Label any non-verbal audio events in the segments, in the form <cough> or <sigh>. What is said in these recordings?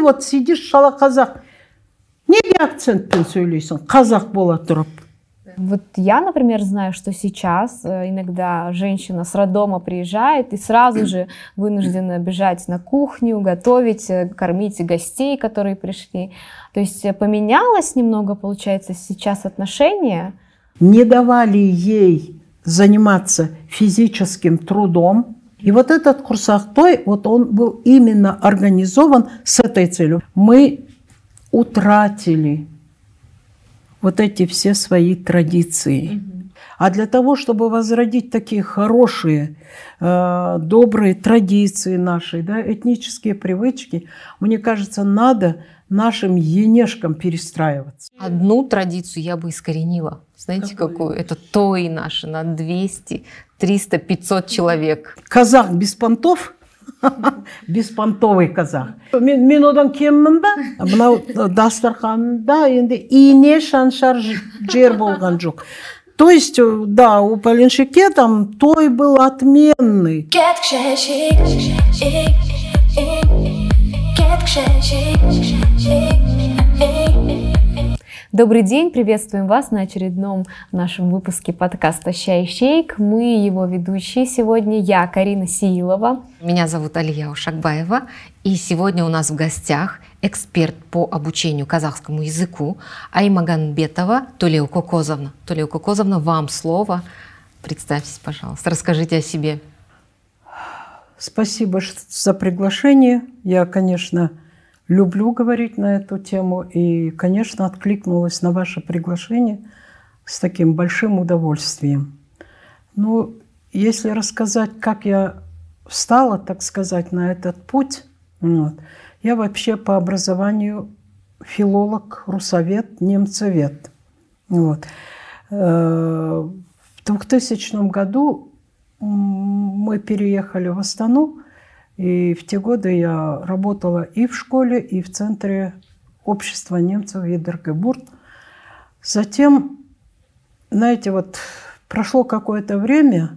вот сидишь шала казах неге акцентпен сөйлейсің қазақ бола тұрып Вот я, например, знаю, что сейчас э, иногда женщина с роддома приезжает и сразу же вынуждена бежать на кухню, готовить, э, кормить гостей, которые пришли. То есть э, поменялось немного, получается, сейчас отношение. Не давали ей заниматься физическим трудом. И вот этот курс Ахтой, вот он был именно организован с этой целью. Мы утратили вот эти все свои традиции. А для того, чтобы возродить такие хорошие, э, добрые традиции наши, да, этнические привычки, мне кажется, надо нашим енешкам перестраиваться. Одну традицию я бы искоренила. Знаете, какую? какую? Это тои наши на 200, 300, 500 человек. Казах без понтов <laughs> – беспонтовый казах. Мен, мен одан кеммін ба мынау дастарханда енді ине шаншар жер болған жоқ то есть да у полиншике там той был отменный. Добрый день, приветствуем вас на очередном нашем выпуске подкаста «Щай Шейк». Мы его ведущие сегодня, я, Карина Сиилова. Меня зовут Алия Ушакбаева, и сегодня у нас в гостях эксперт по обучению казахскому языку Аймаганбетова Тулеу Кокозовна. Тулеу Кокозовна, вам слово. Представьтесь, пожалуйста, расскажите о себе. Спасибо за приглашение. Я, конечно, люблю говорить на эту тему и, конечно, откликнулась на ваше приглашение с таким большим удовольствием. Ну, если рассказать, как я встала, так сказать, на этот путь, вот, я вообще по образованию филолог, русовед, немцевед. Вот. Э, в 2000 году мы переехали в Астану, и в те годы я работала и в школе, и в центре общества немцев Видергебурт. Затем, знаете, вот прошло какое-то время,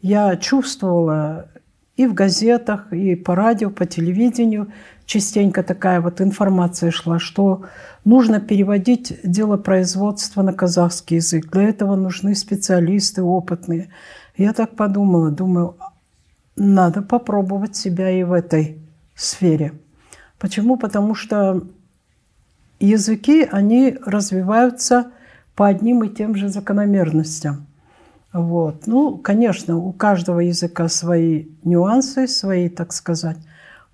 я чувствовала и в газетах, и по радио, по телевидению частенько такая вот информация шла, что нужно переводить дело производства на казахский язык. Для этого нужны специалисты опытные. Я так подумала, думаю, надо попробовать себя и в этой сфере. Почему? Потому что языки, они развиваются по одним и тем же закономерностям. Вот. Ну, конечно, у каждого языка свои нюансы, свои, так сказать,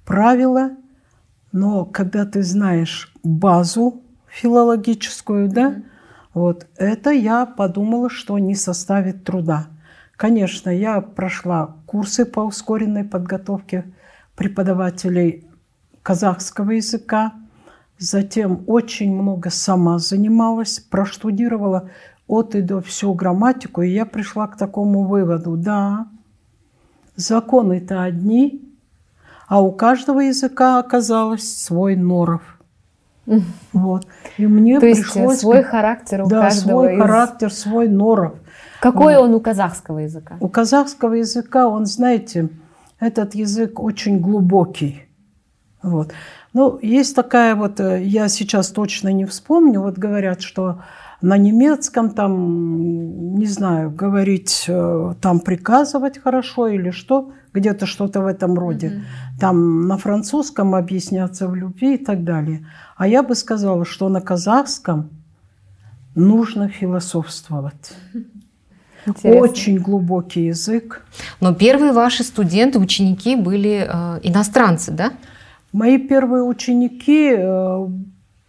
правила, но когда ты знаешь базу филологическую, да, вот это я подумала, что не составит труда. Конечно, я прошла курсы по ускоренной подготовке преподавателей казахского языка. Затем очень много сама занималась, проштудировала от и до всю грамматику, и я пришла к такому выводу. Да, законы-то одни, а у каждого языка оказалось свой норов. Вот. И мне То пришлось... есть свой характер у да, каждого свой из... характер, свой норов. Какой он у казахского языка? У казахского языка, он, знаете, этот язык очень глубокий. Вот. Ну, есть такая вот, э, я сейчас точно не вспомню, вот говорят, что на немецком там, не знаю, говорить, э, там приказывать хорошо или что, где-то что-то в этом роде. Mm-hmm. Там на французском объясняться в любви и так далее. А я бы сказала, что на казахском нужно философствовать. <laughs> Интересно. Очень глубокий язык. Но первые ваши студенты, ученики были э, иностранцы, да? Мои первые ученики э,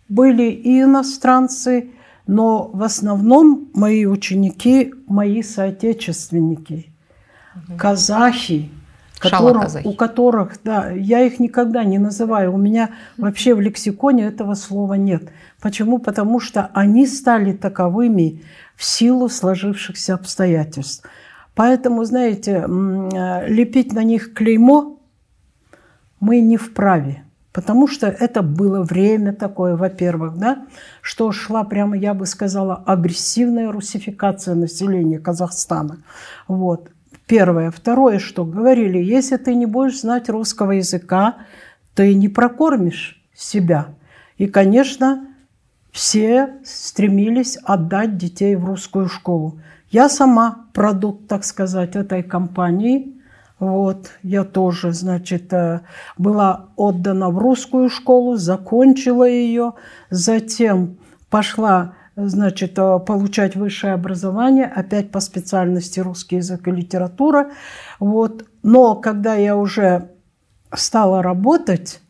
были и иностранцы, но в основном мои ученики, мои соотечественники, угу. казахи, которых, у которых, да, я их никогда не называю. У меня вообще в лексиконе этого слова нет. Почему? Потому что они стали таковыми в силу сложившихся обстоятельств. Поэтому, знаете, э, лепить на них клеймо мы не вправе. Потому что это было время такое, во-первых, да, что шла прямо, я бы сказала, агрессивная русификация населения Казахстана. Вот. Первое. Второе, что говорили, если ты не будешь знать русского языка, ты не прокормишь себя. И, конечно, все стремились отдать детей в русскую школу. Я сама продукт, так сказать, этой компании. Вот, я тоже, значит, э, была отдана в русскую школу, закончила ее, затем пошла, значит, э, получать высшее образование, опять по специальности русский язык и литература. Вот. Но когда я уже стала работать,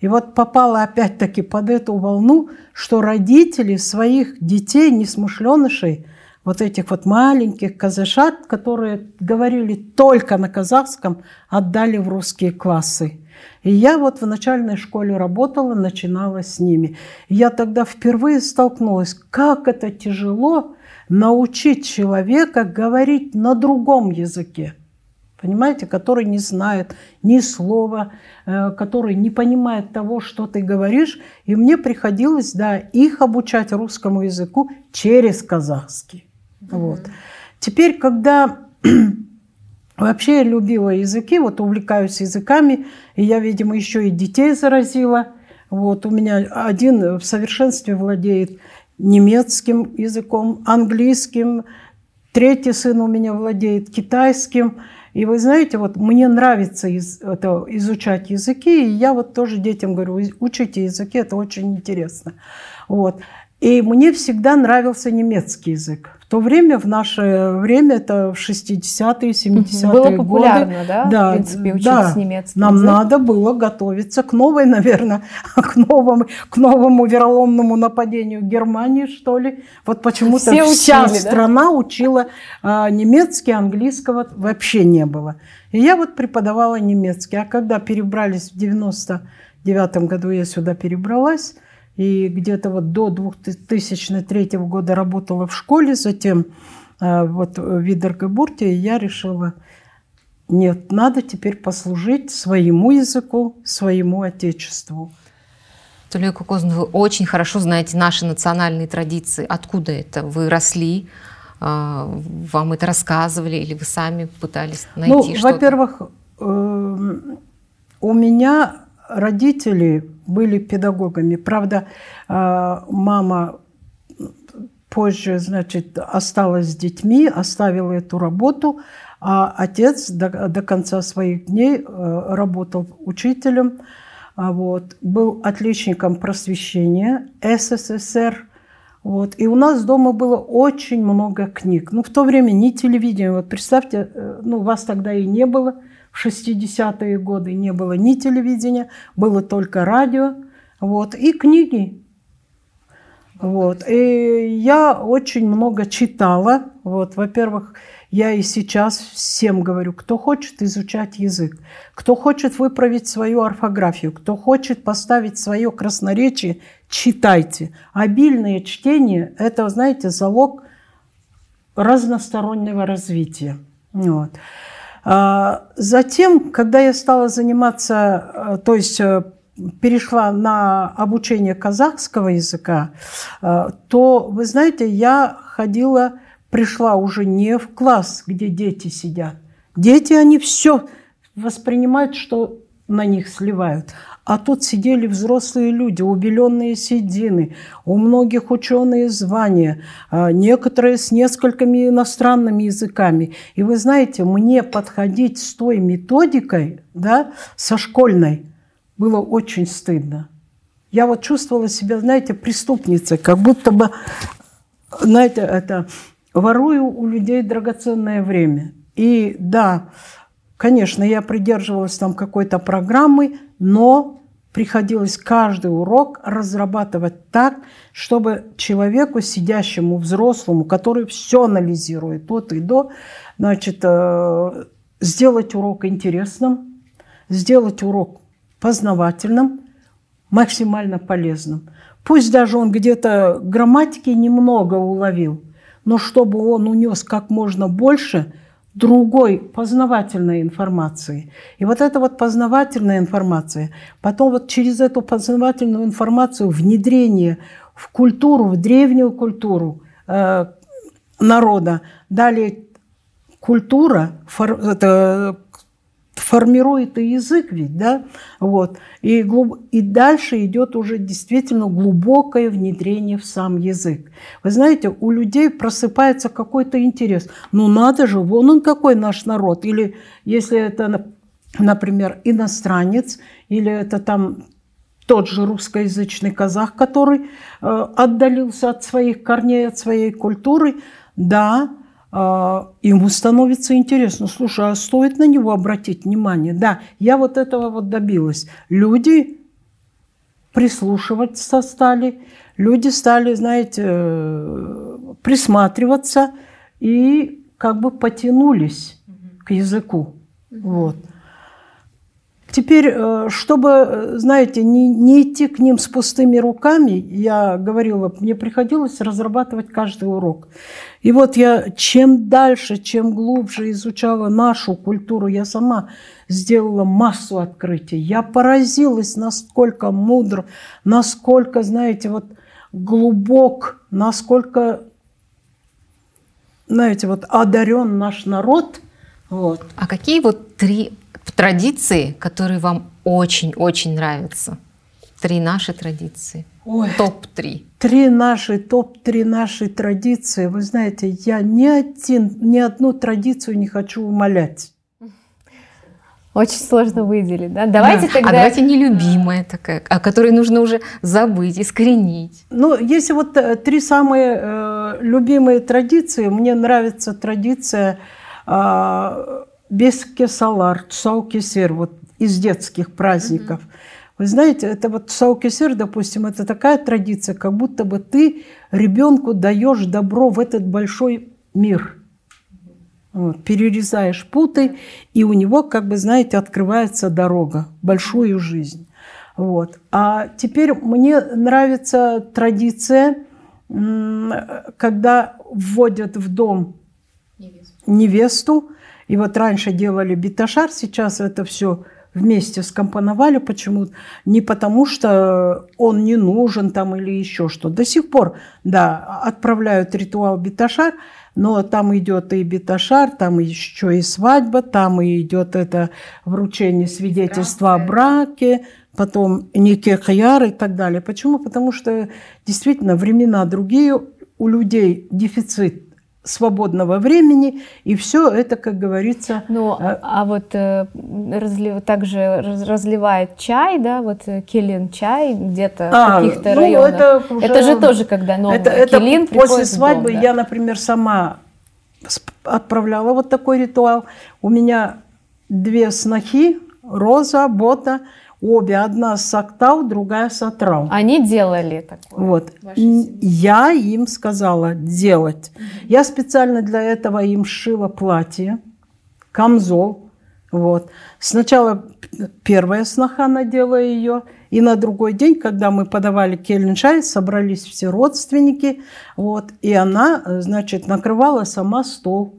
и вот попала опять-таки под эту волну, что родители своих детей, несмышленышей, вот этих вот маленьких казашат, которые говорили только на казахском, отдали в русские классы. И я вот в начальной школе работала, начинала с ними. И я тогда впервые столкнулась, как это тяжело научить человека говорить на другом языке понимаете, который не знает ни слова, э, который не понимает того, что ты говоришь. И мне приходилось, да, их обучать русскому языку через казахский. Mm-hmm. Вот. Теперь, когда <clears throat> вообще я любила языки, вот увлекаюсь языками, и я, видимо, еще и детей заразила. Вот у меня один в совершенстве владеет немецким языком, английским, третий сын у меня владеет китайским – и вы знаете, вот мне нравится из, это, изучать языки, и я вот тоже детям говорю, учите языки, это очень интересно. Вот. И мне всегда нравился немецкий язык. То время, в наше время, это в 60-е, 70-е было популярно, годы. да? Да, в принципе, учить да. немецкий Нам язык. надо было готовиться к новой, наверное, <laughs> к новому, к новому вероломному нападению Германии, что ли. Вот почему-то Все вся учили, страна да? учила а, немецкий, английского вообще не было. И я вот преподавала немецкий. А когда перебрались в 99 году, я сюда перебралась, и где-то вот до 2003 года работала в школе, затем э, вот в Видергебурте, и я решила, нет, надо теперь послужить своему языку, своему отечеству. Тулия Кукозн, вы очень хорошо знаете наши национальные традиции. Откуда это? Вы росли, э, вам это рассказывали или вы сами пытались найти ну, что-то? Во-первых, э, у меня родители были педагогами. Правда, э, мама позже, значит, осталась с детьми, оставила эту работу, а отец до, до конца своих дней э, работал учителем, а вот, был отличником просвещения СССР. Вот. И у нас дома было очень много книг. Ну, в то время ни телевидения, вот представьте, э, ну, вас тогда и не было – в 60-е годы не было ни телевидения, было только радио, вот, и книги. Вот. И я очень много читала. Вот. Во-первых, я и сейчас всем говорю, кто хочет изучать язык, кто хочет выправить свою орфографию, кто хочет поставить свое красноречие, читайте. Обильное чтение – это, знаете, залог разностороннего развития. Вот. А, затем, когда я стала заниматься, э, то есть э, перешла на обучение казахского языка, э, то, вы знаете, я ходила, пришла уже не в класс, где дети сидят. Дети, они все воспринимают, что на них сливают. А тут сидели взрослые люди, убеленные седины, у многих ученые звания, а, некоторые с несколькими иностранными языками. И вы знаете, мне подходить с той методикой, да, со школьной, было очень стыдно. Я вот чувствовала себя, знаете, преступницей, как будто бы, знаете, это ворую у людей драгоценное время. И да, конечно, я придерживалась там какой-то программы, но приходилось каждый урок разрабатывать так, чтобы человеку, сидящему взрослому, который все анализирует от и до, значит, э, сделать урок интересным, сделать урок познавательным, максимально полезным. Пусть даже он где-то грамматики немного уловил, но чтобы он унес как можно больше – другой познавательной информации. И вот эта вот познавательная информация, потом вот через эту познавательную информацию внедрение в культуру, в древнюю культуру э, народа, далее культура, фор, это, формирует и язык ведь, да, вот, и, глуб... и дальше идет уже действительно глубокое внедрение в сам язык. Вы знаете, у людей просыпается какой-то интерес. Ну надо же, вон он какой наш народ. Или если это, например, иностранец, или это там тот же русскоязычный казах, который э, отдалился от своих корней, от своей культуры, да, ему становится интересно, слушай, а стоит на него обратить внимание? Да, я вот этого вот добилась. Люди прислушиваться стали, люди стали, знаете, присматриваться и как бы потянулись к языку. Вот. Теперь, э, чтобы, знаете, не, не идти к ним с пустыми руками, я говорила, мне приходилось разрабатывать каждый урок. И вот я чем дальше, чем глубже изучала нашу культуру, я сама сделала массу открытий. Я поразилась, насколько мудр, насколько, знаете, вот глубок, насколько, знаете, вот одарен наш народ. Вот. А какие вот три традиции, которые вам очень-очень нравятся? Три наши традиции. Топ-3. Три наши, топ-3 наши традиции. Вы знаете, я ни, один, ни одну традицию не хочу умолять. Очень сложно выделить, да? Давайте да. тогда... А давайте нелюбимая такая, о которой нужно уже забыть, искоренить. Ну, если вот э, три самые э, любимые традиции, мне нравится традиция э, без кесалар, цаукесер, вот из детских праздников. Вы знаете, это вот саукесер, допустим, это такая традиция, как будто бы ты ребенку даешь добро в этот большой мир. Вот, перерезаешь путы, и у него, как бы, знаете, открывается дорога, большую жизнь. Вот. А теперь мне нравится традиция, когда вводят в дом невесту. невесту и вот раньше делали биташар, сейчас это все вместе скомпоновали почему-то. Не потому, что он не нужен там или еще что. До сих пор, да, отправляют ритуал биташар, но там идет и биташар, там еще и свадьба, там и идет это вручение свидетельства о браке, потом никехаяр и так далее. Почему? Потому что действительно времена другие, у людей дефицит свободного времени, и все это, как говорится... Ну, э, а вот э, разлив, также разливает чай, да, вот э, келин чай где-то а, в каких-то ну, районах. Это, уже, это же тоже когда новый это, это келин После свадьбы дом, да? я, например, сама отправляла вот такой ритуал. У меня две снохи, Роза, Бота – Обе, одна с Актау, другая с Атрау. Они делали такое? Вот. Я им сказала делать. Угу. Я специально для этого им шила платье, камзол. Вот. Сначала первая сноха надела ее, и на другой день, когда мы подавали кельнчай, собрались все родственники, вот, и она, значит, накрывала сама стол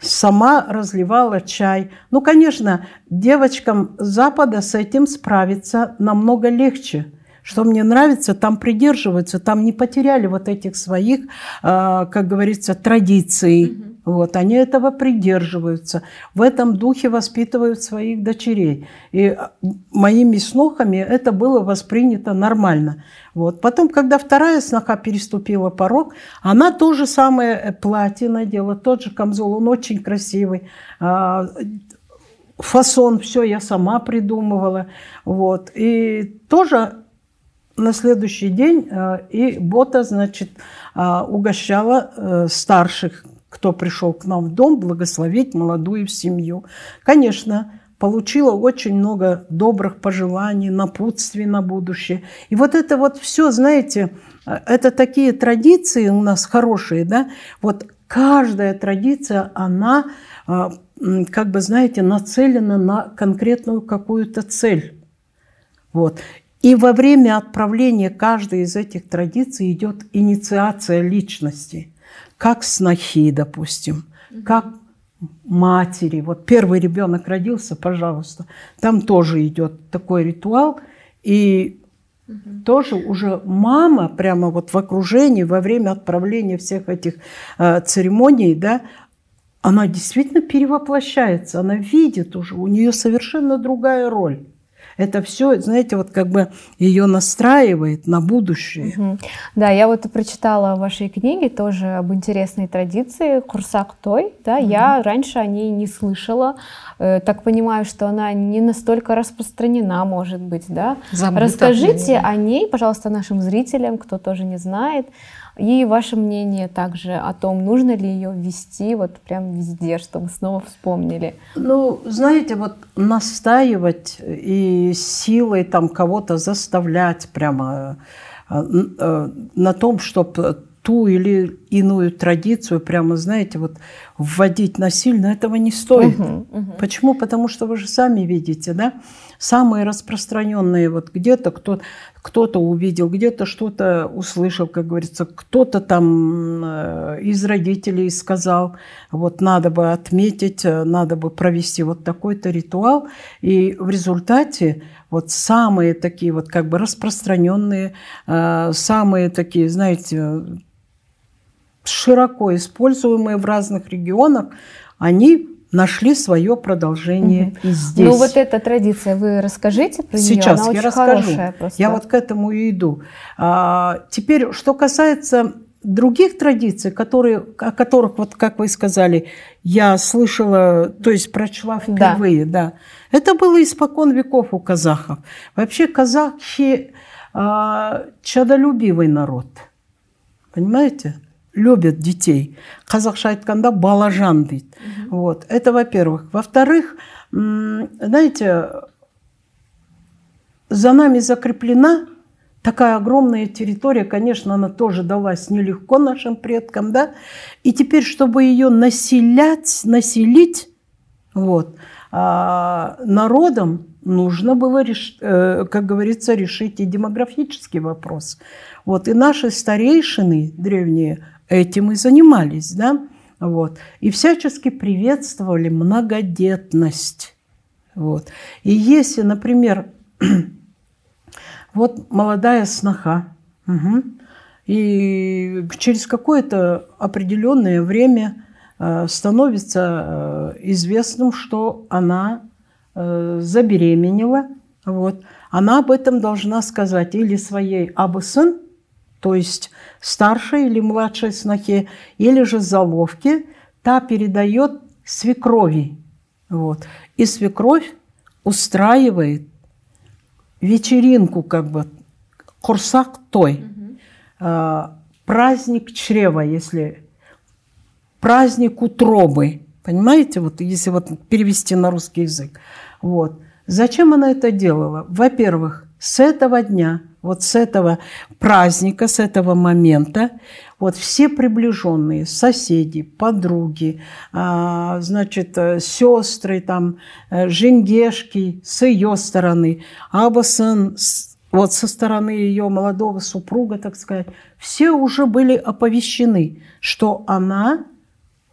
сама разливала чай. Ну, конечно, девочкам Запада с этим справиться намного легче. Что мне нравится, там придерживаются, там не потеряли вот этих своих, а, как говорится, традиций. Mm-hmm. Вот, они этого придерживаются. В этом духе воспитывают своих дочерей. И а, моими снохами это было воспринято нормально. Вот. Потом, когда вторая сноха переступила порог, она то же самое э, платье надела, тот же камзол, он очень красивый. А, фасон, все я сама придумывала. Вот. И тоже на следующий день э, и Бота, значит, угощала э, старших кто пришел к нам в дом, благословить молодую семью. Конечно, получила очень много добрых пожеланий, напутствий на будущее. И вот это вот все, знаете, это такие традиции у нас хорошие, да, вот каждая традиция, она, а, как бы, знаете, нацелена на конкретную какую-то цель. Вот. И во время отправления каждой из этих традиций идет инициация личности – как снохи, допустим, как матери. Вот первый ребенок родился, пожалуйста, там тоже идет такой ритуал, и тоже уже мама прямо вот в окружении во время отправления всех этих э, церемоний, да, она действительно перевоплощается, она видит уже, у нее совершенно другая роль. Это все, знаете, вот как бы ее настраивает на будущее. Угу. Да, я вот прочитала в вашей книге тоже об интересной традиции Курсак Той. Да, угу. Я раньше о ней не слышала. Э, так понимаю, что она не настолько распространена, может быть, да? Забыта, Расскажите о ней, пожалуйста, нашим зрителям, кто тоже не знает. И ваше мнение также о том, нужно ли ее ввести вот прям везде, чтобы снова вспомнили. Ну, знаете, вот настаивать и силой там кого-то заставлять прямо э, э, на том, чтобы ту или иную традицию прямо, знаете, вот вводить насильно, этого не стоит. Угу, угу. Почему? Потому что вы же сами видите, да, самые распространенные, вот где-то кто, кто-то увидел, где-то что-то услышал, как говорится, кто-то там э, из родителей сказал, вот надо бы отметить, э, надо бы провести вот такой-то ритуал, и в результате вот самые такие вот как бы распространенные, э, самые такие, знаете, широко используемые в разных регионах, они нашли свое продолжение угу. и здесь. Ну вот эта традиция, вы расскажите про Сейчас нее? Она я расскажу. Я вот к этому и иду. А, теперь, что касается других традиций, которые, о которых, вот как вы сказали, я слышала, то есть прочла впервые, да. да. Это было испокон веков у казахов. Вообще казахи а, чадолюбивый народ. Понимаете? любят детей. Қазақша айтқанда балажан дейді. Вот. Это во-первых. Во-вторых, знаете, за нами закреплена такая огромная территория, конечно, она тоже далась нелегко нашим предкам, да, и теперь, чтобы ее населять, населить, вот, а, народом нужно было, э, как говорится, решить и демографический вопрос. Вот, и наши старейшины древние, этим и занимались, да, вот, и всячески приветствовали многодетность, вот. И если, например, <clears throat> вот молодая сноха, угу, и через какое-то определенное время э, становится э, известным, что она э, забеременела, вот, она об этом должна сказать или своей абысын, то есть старшей или младшей снохе, или же заловке, та передает свекрови. Вот. И свекровь устраивает вечеринку, как бы, курсак той, угу. праздник чрева, если праздник утробы, понимаете, вот если вот перевести на русский язык. Вот. Зачем она это делала? Во-первых, с этого дня – вот с этого праздника, с этого момента, вот все приближенные, соседи, подруги, а, значит, э, сестры, там, э, женгешки с ее стороны, Абасан вот со стороны ее молодого супруга, так сказать, все уже были оповещены, что она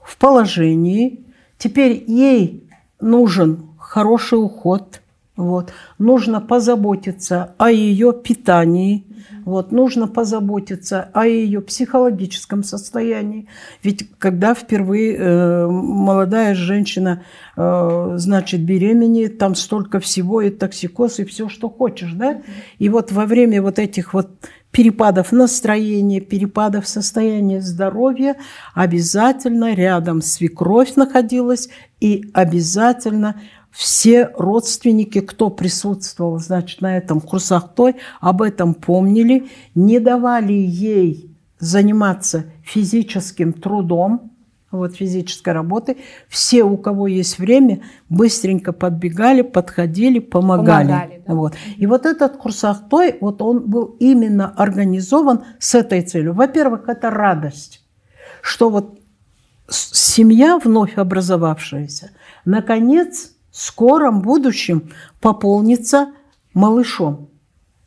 в положении, теперь ей нужен хороший уход – вот. Нужно позаботиться о ее питании, вот. нужно позаботиться о ее психологическом состоянии. Ведь когда впервые э, молодая женщина, э, значит, беременеет, там столько всего, и токсикоз, и все, что хочешь, да? И вот во время вот этих вот перепадов настроения, перепадов состояния здоровья, обязательно рядом свекровь находилась и обязательно все родственники, кто присутствовал, значит, на этом курсах той, об этом помнили, не давали ей заниматься физическим трудом, вот физической работы. Все, у кого есть время, быстренько подбегали, подходили, помогали. помогали да. вот. И вот этот курсах той, вот он был именно организован с этой целью. Во-первых, это радость, что вот семья вновь образовавшаяся, наконец скором будущем пополнится малышом.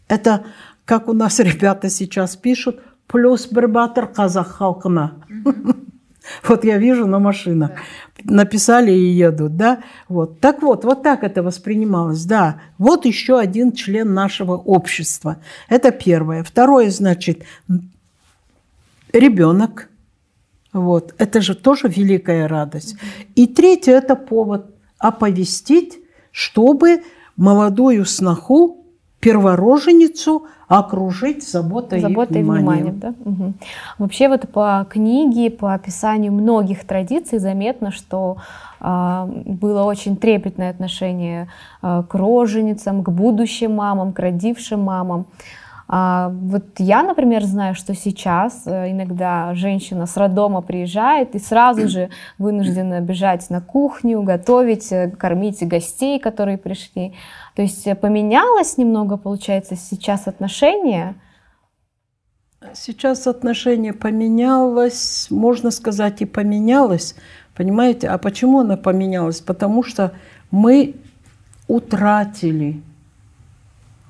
Это, как у нас ребята сейчас пишут, плюс барбатор казах халкана. Вот я вижу на машинах. Написали и едут, да? Вот. Так вот, вот так это воспринималось, да. Вот еще один член нашего общества. Это первое. Второе, значит, ребенок. Вот. Это же тоже великая радость. И третье – это повод оповестить, чтобы молодую сноху, первороженицу окружить заботой, заботой и вниманием. вниманием. Да? Угу. Вообще вот по книге, по описанию многих традиций заметно, что э, было очень трепетное отношение э, к роженицам, к будущим мамам, к родившим мамам. А, вот я, например, знаю, что сейчас э, иногда женщина с роддома приезжает и сразу же <clears throat> вынуждена бежать на кухню, готовить, э, кормить гостей, которые пришли. То есть э, поменялось немного, получается, сейчас отношение? Сейчас отношение поменялось, можно сказать, и поменялось. Понимаете? А почему оно поменялось? Потому что мы утратили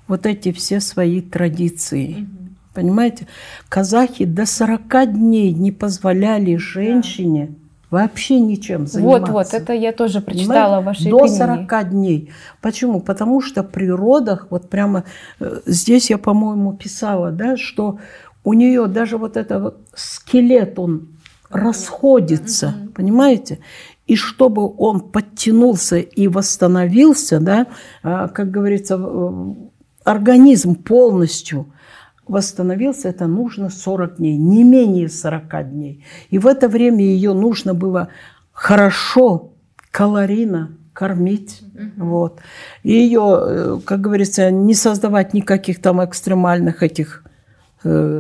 вот эти все свои традиции. Угу. Понимаете? Казахи до 40 дней не позволяли женщине да. вообще ничем заниматься. Вот, вот, это я тоже прочитала в вашей До книге. 40 дней. Почему? Потому что при родах, вот прямо э, здесь я, по-моему, писала, да, что у нее даже вот этот вот скелет, он расходится, mm понимаете? И чтобы он подтянулся и восстановился, да, а, как говорится, организм полностью восстановился, это нужно 40 дней, не менее 40 дней. И в это время ее нужно было хорошо, калорийно кормить. Вот. И ее, э, как говорится, не создавать никаких там экстремальных этих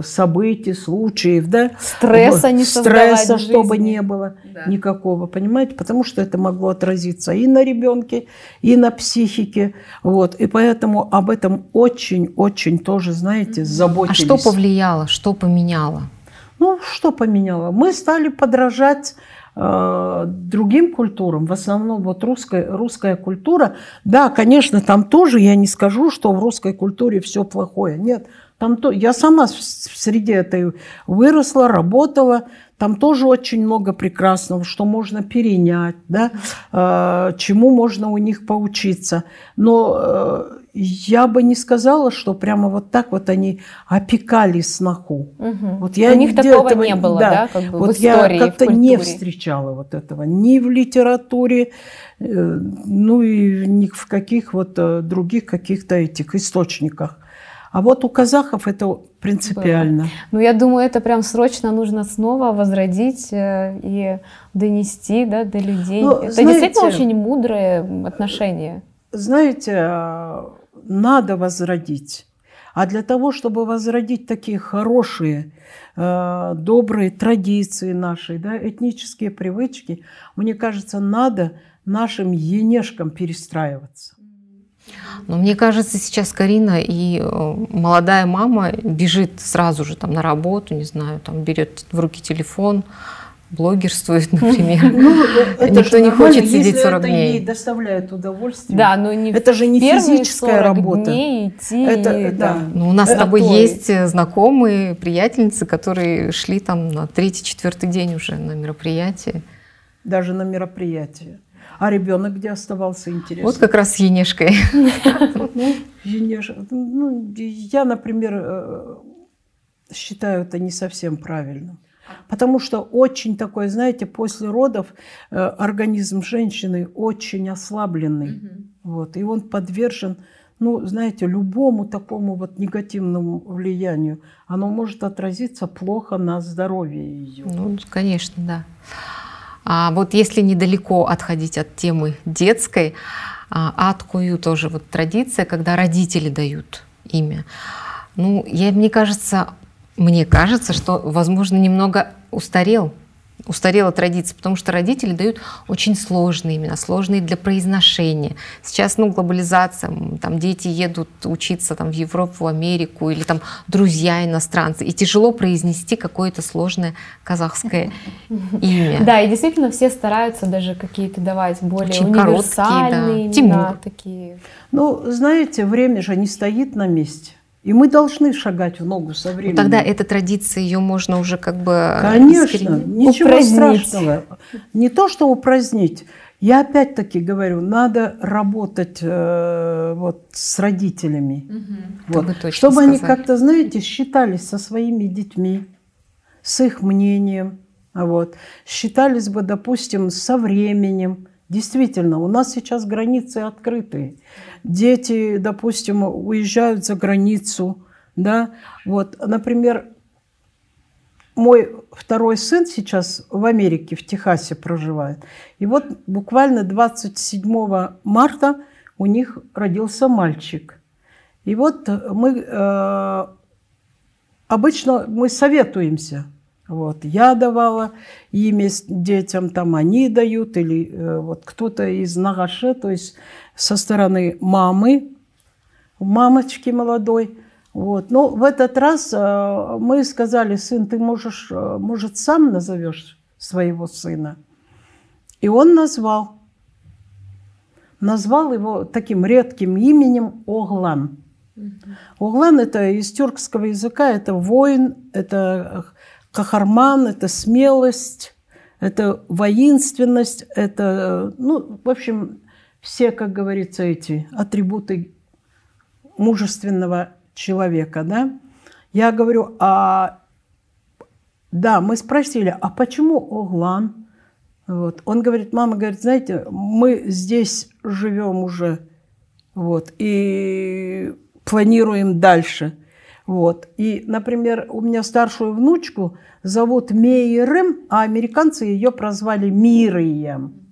событий, случаев, да? Стресса не Стресса, чтобы не было да. никакого, понимаете? Потому что это могло отразиться и на ребенке, и на психике, вот. И поэтому об этом очень-очень тоже, знаете, заботились. А что повлияло, что поменяло? Ну, что поменяло? Мы стали подражать э, другим культурам, в основном вот русская, русская культура, да, конечно, там тоже я не скажу, что в русской культуре все плохое, нет, там то, я сама в среде этой выросла, работала. Там тоже очень много прекрасного, что можно перенять, да, э, чему можно у них поучиться. Но э, я бы не сказала, что прямо вот так вот они опекали сноху. Угу. Вот я у них такого этого, не было, да, да как бы вот в истории, я как-то не встречала вот этого ни в литературе, э, ну и ни в каких вот других каких-то этих источниках. А вот у казахов это принципиально. Было. Ну, я думаю, это прям срочно нужно снова возродить э, и донести да, до людей. Ну, это знаете, действительно очень мудрое отношение. Знаете, а, надо возродить. А для того, чтобы возродить такие хорошие, э, добрые традиции наши, да, этнические привычки, мне кажется, надо нашим енешкам перестраиваться. Но мне кажется, сейчас Карина и э, молодая мама бежит сразу же там на работу, не знаю, там берет в руки телефон, блогерствует, <laughs> например. Ну, Никто не хочет сидеть 40 это дней. ей доставляет удовольствие. Да, но не это же не физическая работа. Дней идти, это, да. Ну, у нас это с тобой то... есть э, знакомые, приятельницы, которые шли там на третий-четвертый день уже на мероприятие. Даже на мероприятие. А ребенок где оставался, интересно? Вот как раз с Енешкой. <laughs> Ну, ну, я, например, э, считаю это не совсем правильным. Потому что очень такой, знаете, после родов э, организм женщины очень ослабленный. Вот, и он подвержен, ну, знаете, любому такому вот негативному влиянию. Оно может отразиться плохо на здоровье ее. Ну, конечно, да. А вот если недалеко отходить от темы детской, а, аткую тоже вот традиция, когда родители дают имя. Ну, я, мне кажется, мне кажется, что, возможно, немного устарел устарела традиция, потому что родители дают очень сложные имена, сложные для произношения. Сейчас, ну, глобализация, там дети едут учиться там в Европу, в Америку, или там друзья иностранцы, и тяжело произнести какое-то сложное казахское <laughs> имя. Да, и действительно все стараются даже какие-то давать более очень универсальные короткие, да. имена Тимур. такие. Ну, знаете, время же не стоит на месте. И мы должны шагать в ногу со временем. Ну, тогда эта традиция, ее можно уже как бы... Конечно, искренне... ничего упразднить. страшного. Не то, что упразднить. Я опять-таки говорю, надо работать э, вот с родителями. Угу. Вот, чтобы сказали. они как-то, знаете, считались со своими детьми, с их мнением. Вот. Считались бы, допустим, со временем. Действительно, у нас сейчас границы открытые. Дети, допустим, уезжают за границу. Да? Вот, например, мой второй сын сейчас в Америке, в Техасе проживает. И вот буквально 27 марта у них родился мальчик. И вот мы э, обычно мы советуемся – вот. Я давала имя детям, там они дают, или э, вот кто-то из Нагаше, то есть со стороны мамы, мамочки молодой. Вот. Но в этот раз э, мы сказали, сын, ты можешь, э, может, сам назовешь своего сына. И он назвал. Назвал его таким редким именем Оглан. Оглан – это из тюркского языка, это воин, это Кахарман – это смелость, это воинственность, это, ну, в общем, все, как говорится, эти атрибуты мужественного человека, да. Я говорю, а да, мы спросили, а почему Оглан? Вот. Он говорит, мама говорит, знаете, мы здесь живем уже, вот, и планируем дальше – вот. И, например, у меня старшую внучку зовут Мейрем, а американцы ее прозвали Мирием.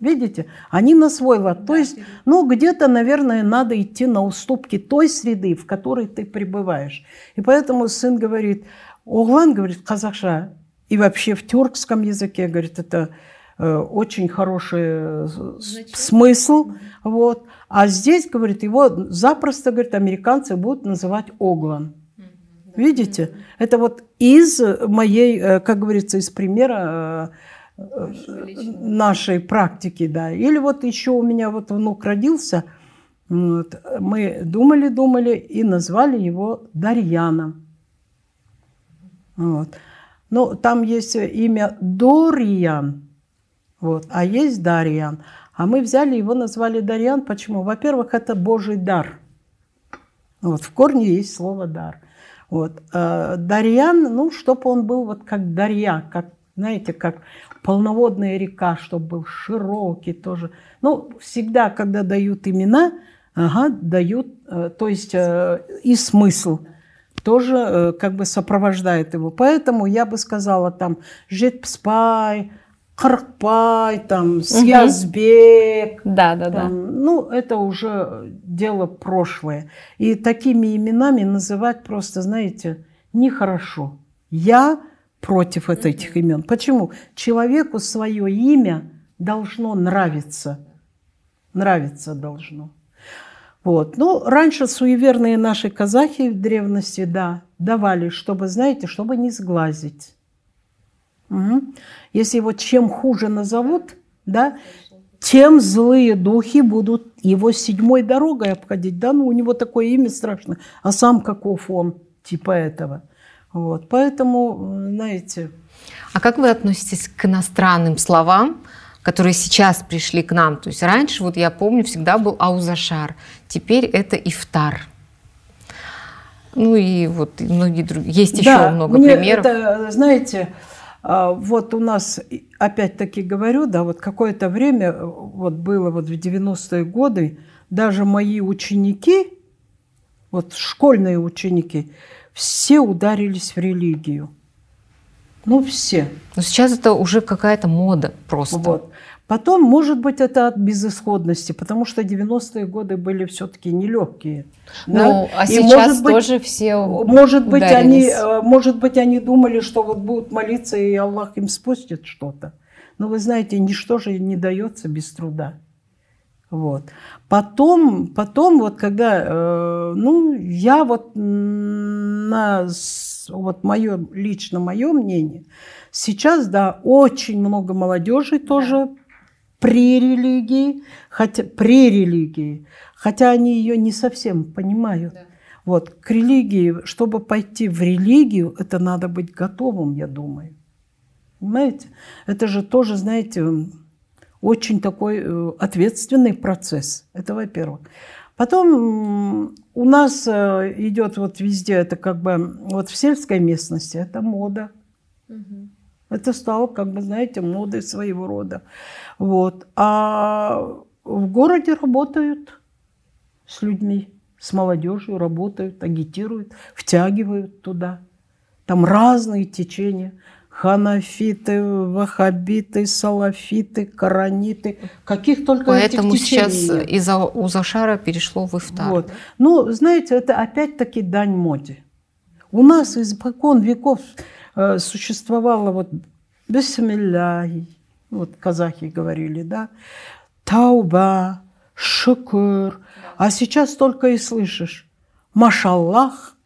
Видите? Они на свой лад. То есть, ну, где-то, наверное, надо идти на уступки той среды, в которой ты пребываешь. И поэтому сын говорит, Оглан, говорит, казахша, и вообще в тюркском языке, говорит, это э, очень хороший э, Значит? смысл. Вот. А здесь, говорит, его запросто, говорит, американцы будут называть Оглан. Видите? Это вот из моей, э, как говорится, из примера э, нашей практики, да. Или вот еще у меня вот внук родился, вот, мы думали, думали и назвали его Дарьяном. Вот. Но там есть имя Дориан, вот, а есть Дарьян. А мы взяли его, назвали Дарьян. Почему? Во-первых, это Божий дар. Вот, в корне есть слово «дар». Вот. А Дарьян, ну, чтобы он был вот как Дарья, как, знаете, как полноводная река, чтобы был широкий тоже. Ну, всегда, когда дают имена, ага, дают, э, то есть э, и смысл тоже э, как бы сопровождает его. Поэтому я бы сказала там «Жетпспай», Харпай, там, Сьязбек. Угу. Да, да, там, да. Ну, это уже дело прошлое. И такими именами называть просто, знаете, нехорошо. Я против этих имен. Почему? Человеку свое имя должно нравиться. Нравиться должно. Вот. Ну, раньше суеверные наши казахи в древности, да, давали, чтобы, знаете, чтобы не сглазить. Угу. Если его чем хуже назовут, да, тем злые духи будут его седьмой дорогой обходить. Да, ну у него такое имя страшное, а сам каков он, типа этого. Вот, поэтому, знаете... А как вы относитесь к иностранным словам, которые сейчас пришли к нам? То есть раньше, вот я помню, всегда был аузашар, теперь это ифтар. Ну и вот многие другие. Есть да, еще много мне примеров. Это, знаете, а, вот у нас, опять-таки говорю, да, вот какое-то время, вот было вот в 90-е годы, даже мои ученики, вот школьные ученики, все ударились в религию. Ну, все. Но сейчас это уже какая-то мода просто. Вот. Потом, может быть, это от безысходности, потому что 90-е годы были все-таки нелегкие. Ну, да? а И сейчас может быть, тоже все может быть, они, э, может быть, они думали, что вот будут молиться, и Аллах им спустит что-то. Но вы знаете, ничто же не дается без труда. Вот. Потом, потом вот когда, э, ну, я вот на, вот мое, лично мое мнение, сейчас, да, очень много молодежи тоже при религии, хотя при религии, хотя они ее не совсем понимают. Да. Вот к религии, чтобы пойти в религию, это надо быть готовым, я думаю. Понимаете? Это же тоже, знаете, очень такой э, ответственный процесс. Это во-первых. Потом у нас э, идет вот везде, это как бы вот в сельской местности, это мода. Угу. Это стало, как бы, знаете, модой своего рода. Вот. А в городе работают с людьми, с молодежью, работают, агитируют, втягивают туда. Там разные течения. Ханафиты, вахабиты, салафиты, кораниты. Каких только Поэтому этих течений сейчас нет. из Узашара перешло в Ифтар. Вот. Ну, знаете, это опять-таки дань моде. У нас испокон веков э, существовало вот бисмилляхи, вот казахи говорили, да, тауба, шукур. А сейчас только и слышишь машаллах,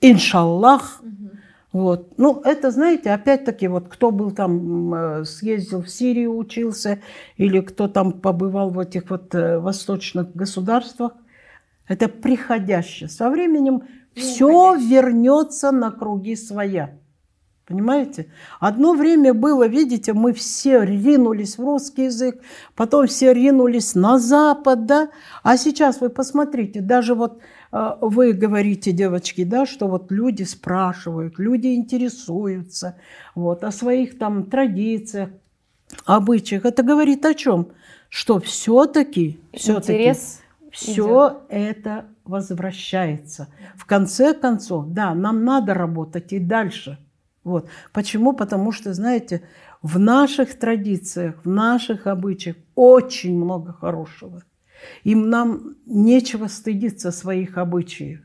иншаллах. Вот. Ну, это, знаете, опять-таки, вот кто был там, э, съездил в Сирию, учился, или кто там побывал в этих вот э, восточных государствах, это приходящее. Со временем все вернется на круги своя. Понимаете? Одно время было, видите, мы все ринулись в русский язык, потом все ринулись на Запад, да? А сейчас вы посмотрите, даже вот вы говорите, девочки, да, что вот люди спрашивают, люди интересуются вот, о своих там традициях, обычаях. Это говорит о чем? Что все-таки, все-таки Интерес все это возвращается. В конце концов, да, нам надо работать и дальше. Вот. Почему? Потому что, знаете, в наших традициях, в наших обычаях очень много хорошего. Им нам нечего стыдиться своих обычаев.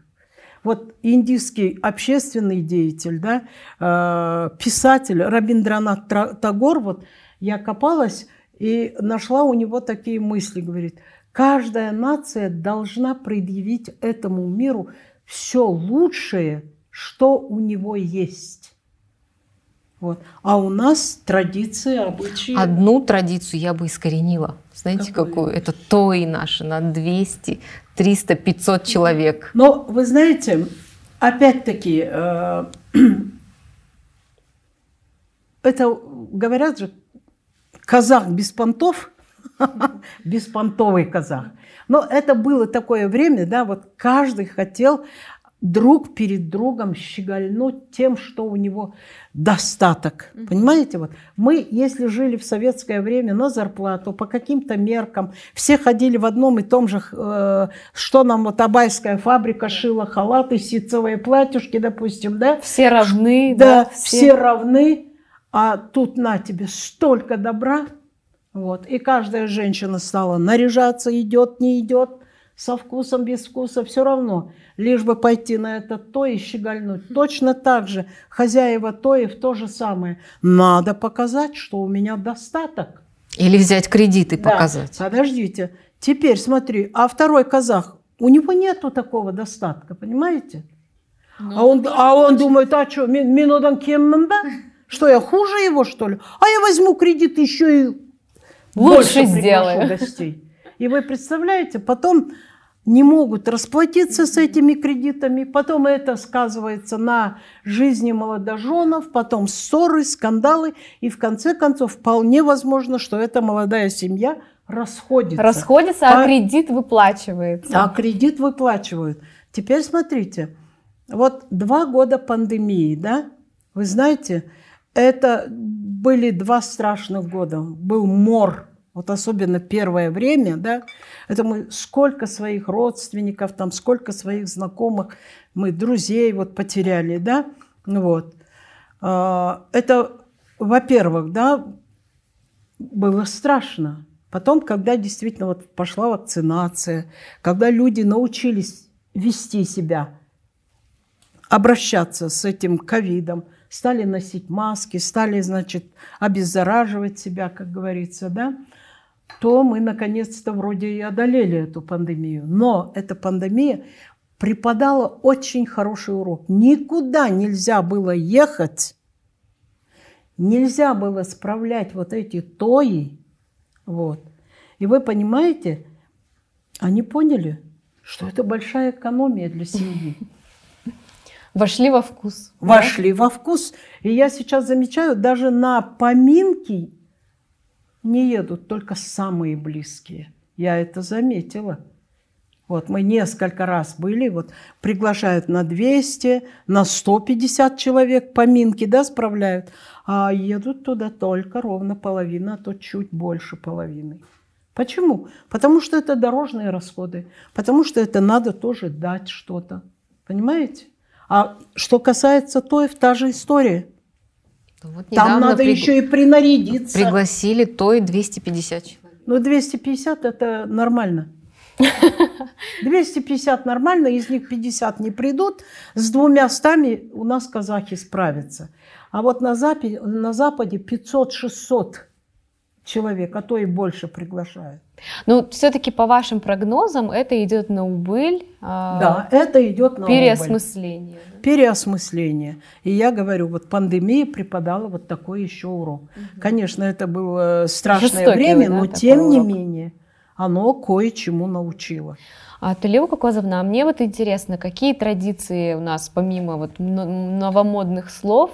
Вот индийский общественный деятель, да, э, писатель Рабиндранат Тагор, вот я копалась и нашла у него такие мысли, говорит, каждая нация должна предъявить этому миру все лучшее, что у него есть. Вот. А у нас традиции, обычаи. Одну традицию я бы искоренила. Знаете, Какую? какую? Это тои наши на 200, 300, 500 человек. Но вы знаете, опять-таки, э, <clears throat> это говорят же, казах без понтов, <laughs> беспонтовый казах. Но это было такое время, да, вот каждый хотел друг перед другом щегольнуть тем, что у него достаток. Понимаете? Вот мы, если жили в советское время на зарплату, по каким-то меркам, все ходили в одном и том же, э, что нам вот Абайская фабрика шила, халаты, ситцевые платьюшки, допустим, да? Все равны, Да, да, все равны, а тут на тебе столько добра. Вот. И каждая женщина стала наряжаться, идет, не идет, со вкусом, без вкуса, все равно. Лишь бы пойти на это то и щегольнуть. Точно так же хозяева тоев то же самое. Надо показать, что у меня достаток. Или взять кредит и Да, показать. Подождите. Теперь смотри, а второй казах, у него нету такого достатка, понимаете? а он, а он думает, а что, минудан кем <laughs> Что, я хуже его, что ли? А я возьму кредит еще и Лучше больше сделаю. гостей. И вы представляете, потом не могут расплатиться с этими кредитами, потом это сказывается на жизни молодоженов, потом ссоры, скандалы, и в конце концов вполне возможно, что эта молодая семья расходится. Расходится, а кредит выплачивается. А кредит выплачивают. Теперь смотрите, вот два года пандемии, да, вы знаете, это были два страшных года. Был мор, вот особенно первое время, да, это мы сколько своих родственников, там сколько своих знакомых, мы друзей вот потеряли, да, вот. А, Это, во-первых, да, было страшно. Потом, когда действительно вот пошла вакцинация, когда люди научились вести себя, обращаться с этим ковидом, стали носить маски, стали, значит, обеззараживать себя, как говорится, да, то мы наконец-то вроде и одолели эту пандемию. Но эта пандемия преподала очень хороший урок. Никуда нельзя было ехать, нельзя было справлять вот эти тои, вот. И вы понимаете, они поняли, что это большая экономия для семьи. Вошли во вкус. Вошли во вкус. И я сейчас замечаю, даже на поминки не едут только самые близкие. Я это заметила. Вот мы несколько раз были, вот приглашают на 200, на 150 человек, поминки, да, справляют, а едут туда только ровно половина, а то чуть больше половины. Почему? Потому что это дорожные расходы, потому что это надо тоже дать что-то, понимаете? А что касается тоев, та же история. Вот Там надо пригла... еще и принарядиться. Пригласили той 250 человек. Ну, 250 это нормально. <laughs> 250 нормально, из них 50 не придут. С двумя стами у нас казахи справятся. А вот на Западе, на Западе 500-600 человек, а то и больше приглашают. Ну, все-таки по вашим прогнозам это идет на убыль. А, да, это идет на переосмысление. Убыль. Переосмысление. И я говорю, вот пандемия преподала вот такой еще урок. Угу. Конечно, это было страшное Жестокий, время, да, но тем урок. не менее оно кое-чему научило. А, Талиука Кокозовна, а мне вот интересно, какие традиции у нас, помимо вот новомодных слов,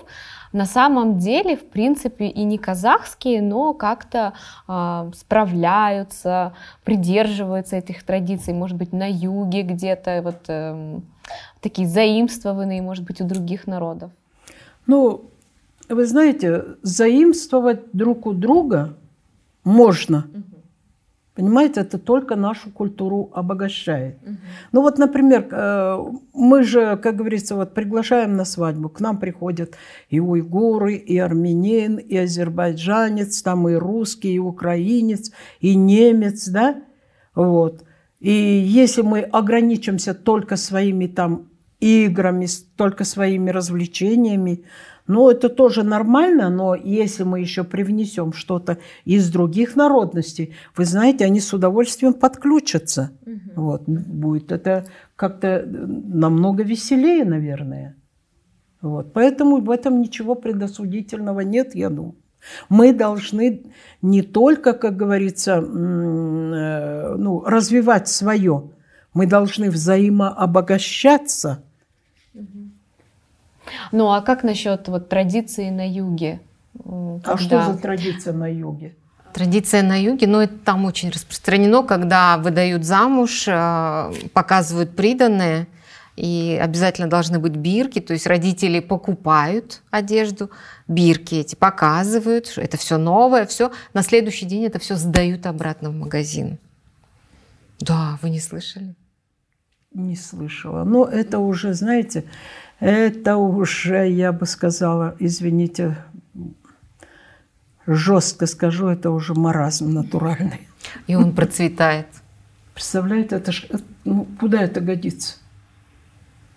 на самом деле, в принципе, и не казахские, но как-то э, справляются, придерживаются этих традиций, может быть, на юге где-то, вот э, такие заимствованные, может быть, у других народов. Ну, вы знаете, заимствовать друг у друга можно. Понимаете, это только нашу культуру обогащает. Угу. Ну вот, например, э, мы же, как говорится, вот приглашаем на свадьбу, к нам приходят и уйгуры, и армянин, и азербайджанец, там и русский, и украинец, и немец, да, вот. И если мы ограничимся только своими там играми, только своими развлечениями, ну, это тоже нормально, но если мы еще привнесем что-то из других народностей, вы знаете, они с удовольствием подключатся. Угу. Вот, будет это как-то намного веселее, наверное. Вот, поэтому в этом ничего предосудительного нет, я думаю. Мы должны не только, как говорится, э, ну, развивать свое, мы должны взаимообогащаться. Угу. Ну а как насчет вот традиции на юге? Когда... А что за традиция на юге? Традиция на юге, ну это там очень распространено, когда выдают замуж, э, показывают приданное, и обязательно должны быть бирки, то есть родители покупают одежду, бирки эти показывают, это все новое, все. На следующий день это все сдают обратно в магазин. Да, вы не слышали? Не слышала. Но это уже, знаете, это уже, я бы сказала, извините, жестко скажу, это уже маразм натуральный. И он процветает. Представляете, это ж, ну, куда это годится?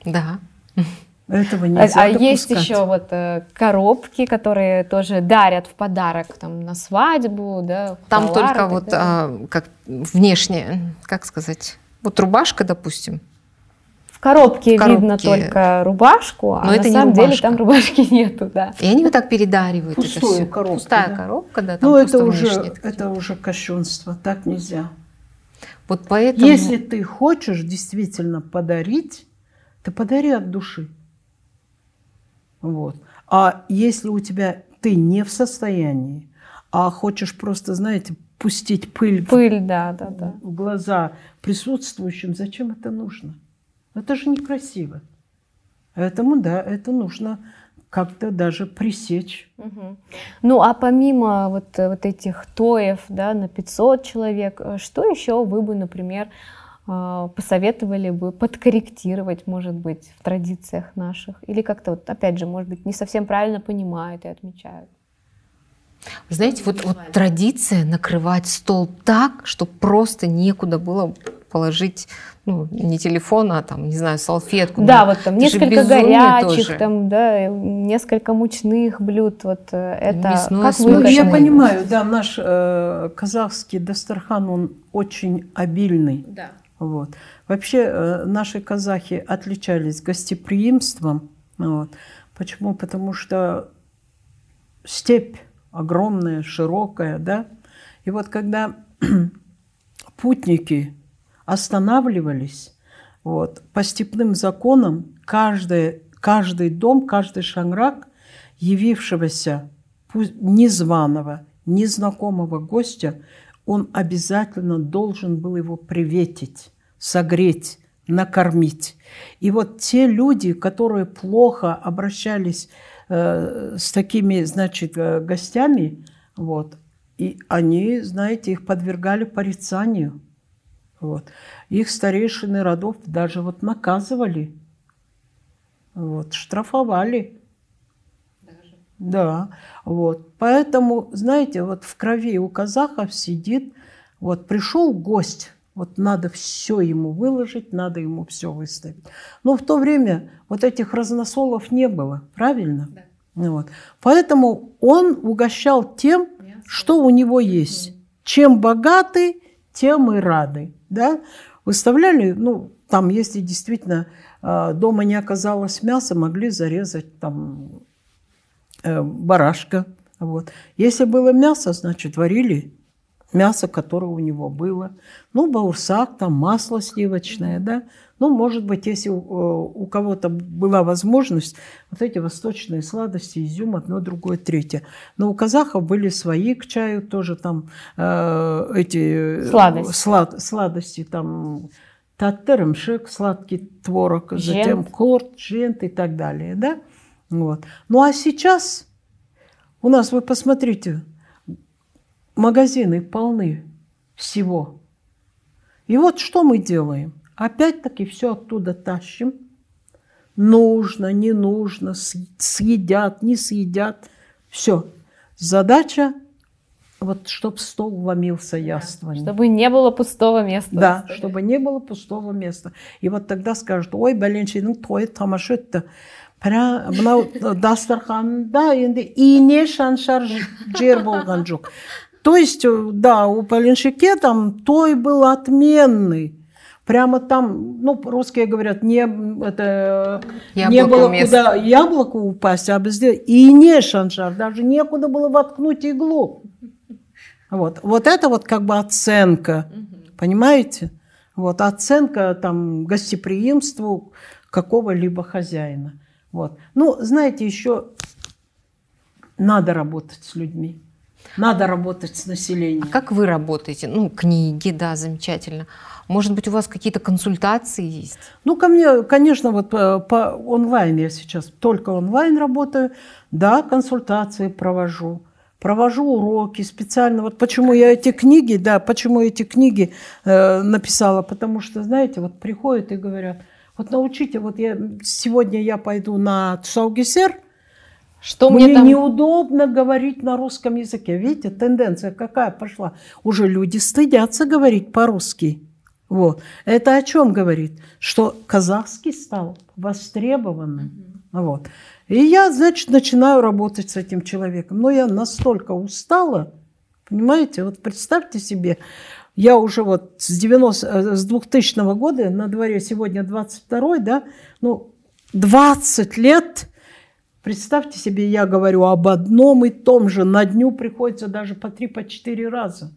Да. Этого нельзя А, а есть еще вот э, коробки, которые тоже дарят в подарок там на свадьбу, да? Там только вот а, как внешне, как сказать, вот рубашка, допустим, коробке, коробке видно только рубашку, а Но на это самом деле там рубашки <laughs> нету, да. И они вот так передаривают Пустую это все. Коробку, Пустая да? коробка, да. Там ну это уже, это уже кощунство, так нельзя. Вот поэтому... Если ты хочешь действительно подарить, ты подари от души. Вот. А если у тебя ты не в состоянии, а хочешь просто, знаете, пустить пыль, пыль в, да, да, да. в глаза присутствующим, зачем это нужно? Это же некрасиво. Поэтому, да, это нужно как-то даже пресечь. Угу. Ну, а помимо вот, вот этих тоев да, на 500 человек, э, что еще вы бы, например, э, посоветовали бы подкорректировать, может быть, в традициях наших? Или как-то, вот, опять же, может быть, не совсем правильно понимают и отмечают? знаете, вот, вот традиция накрывать стол так, что просто некуда было положить, ну, не телефон, а там, не знаю, салфетку. Да, ну, вот там несколько горячих, тоже. там, да, несколько мучных блюд, вот э, это Мясное как вы ну, Я понимаю, да, наш э, казахский дастархан, он очень обильный. Да. Вот. Вообще э, наши казахи отличались гостеприимством. Вот. Почему? Потому что степь огромная, широкая, да. И вот когда <clears throat> путники останавливались, вот, по степным законам каждый, каждый дом, каждый шанрак явившегося незваного, незнакомого гостя, он обязательно должен был его приветить согреть, накормить. И вот те люди, которые плохо обращались э, с такими, значит, э, гостями, вот, и они, знаете, их подвергали порицанию. Вот. Их старейшины родов даже вот наказывали, вот, штрафовали. Даже? Да, вот. Поэтому, знаете, вот в крови у казахов сидит, вот пришел гость, вот надо все ему выложить, надо ему все выставить. Но в то время вот этих разносолов не было, правильно? Да. Вот. Поэтому он угощал тем, что у него есть. Чем богаты, тем и рады. Да? Выставляли, ну, там, если действительно э, дома не оказалось мяса, могли зарезать там э, барашка. Вот. Если было мясо, значит, варили мясо, которое у него было. Ну, баурсак, там масло сливочное, да. Ну, может быть, если у, э, у кого-то была возможность, вот эти восточные сладости, изюм, одно, другое, третье. Но у казахов были свои к чаю тоже там э, эти сладости, слад, сладости там таттермшик, сладкий творог, жент. затем корт, жент и так далее, да. Вот. Ну, а сейчас у нас, вы посмотрите, магазины полны всего. И вот что мы делаем? Опять-таки все оттуда тащим. Нужно, не нужно, съедят, не съедят. Все. Задача вот чтобы стол ломился яствами. Чтобы не было пустого места. Да, чтобы не было пустого места. И вот тогда скажут, ой, бәленшенің тойы тамаша өтті. мынау дастарханда енді ине шаншар жер болған жоқ то есть, э, да, у Полиншике там той был отменный. Прямо там, ну, русские говорят, не, это, не было место. куда яблоку упасть, а везде, и не шаншар, даже некуда было воткнуть иглу. Вот, вот это вот как бы оценка, понимаете? Вот оценка там гостеприимству какого-либо хозяина. Вот. Ну, знаете, еще надо работать с людьми. Надо работать с населением. А как вы работаете? Ну, книги, да, замечательно. Может быть, у вас какие-то консультации есть? Ну, ко мне, конечно, вот по, по онлайн я сейчас только онлайн работаю. Да, консультации провожу. Провожу уроки специально. Вот почему я эти книги, да, почему эти книги э, написала. Потому что, знаете, вот приходят и говорят, вот научите, вот я сегодня я пойду на Цаугисер, что мне, мне там... неудобно говорить на русском языке. Видите, тенденция какая пошла? Уже люди стыдятся говорить по-русски. Вот. Это о чем говорит? Что казахский стал востребованным. Mm-hmm. Вот. И я, значит, начинаю работать с этим человеком. Но я настолько устала, понимаете, вот представьте себе, я уже вот с, 90, э, с 2000 года, на дворе сегодня 22 да, ну, 20 лет Представьте себе, я говорю об одном и том же. На дню приходится даже по три, по четыре раза.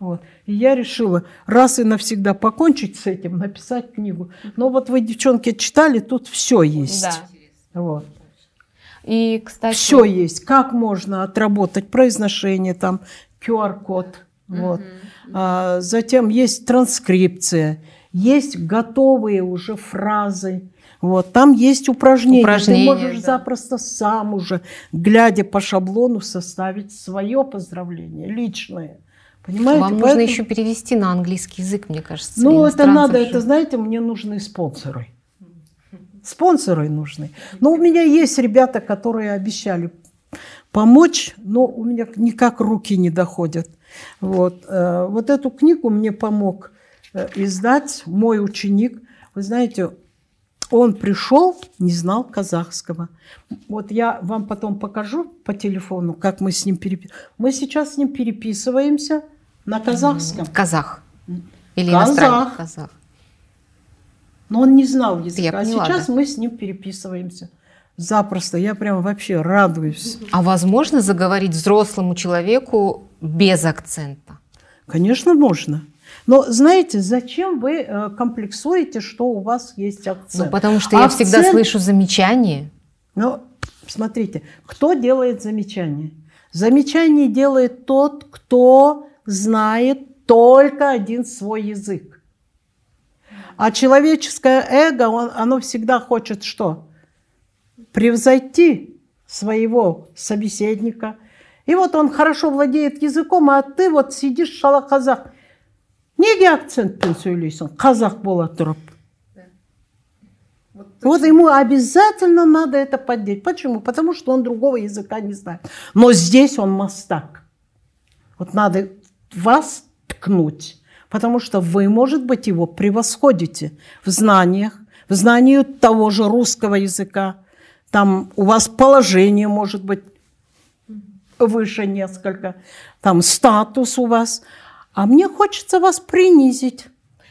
Вот. И я решила раз и навсегда покончить с этим, написать книгу. Но вот вы, девчонки, читали, тут все есть. Да. Вот. И, кстати... Все есть. Как можно отработать произношение, там, QR-код. Вот. А, затем есть транскрипция, есть готовые уже фразы. Вот, там есть упражнения. упражнения Ты можешь да. запросто сам уже, глядя по шаблону, составить свое поздравление личное. Понимаете? Вам Поэтому... нужно еще перевести на английский язык, мне кажется. Ну, это надо, же. это, знаете, мне нужны спонсоры. Спонсоры нужны. Но у меня есть ребята, которые обещали помочь, но у меня никак руки не доходят. Вот, э, вот эту книгу мне помог э, издать мой ученик. Вы знаете, он пришел, не знал казахского. Вот я вам потом покажу по телефону, как мы с ним переписываемся. Мы сейчас с ним переписываемся на казахском. Казах. Или казах. казах. Но он не знал языка. Я а сейчас да. мы с ним переписываемся. Запросто. Я прям вообще радуюсь. А возможно заговорить взрослому человеку без акцента? Конечно, можно. Но знаете, зачем вы э, комплексуете, что у вас есть акцент? Ну, потому что я акцент... всегда слышу замечания. Ну, смотрите, кто делает замечания? Замечание делает тот, кто знает только один свой язык. А человеческое эго, он, оно всегда хочет что? Превзойти своего собеседника. И вот он хорошо владеет языком, а ты вот сидишь шалақазақ. Неге акцентпен сөйлейсің? Қазақ бола тұрып. Вот ему обязательно надо это поддеть. Почему? Потому что он другого языка не знает. Но здесь он мастак. Вот надо вас ткнуть, потому что вы, может быть, его превосходите в знаниях, в знании того же русского языка. Там у вас положение может быть выше несколько, там статус у вас. А мне хочется вас принизить.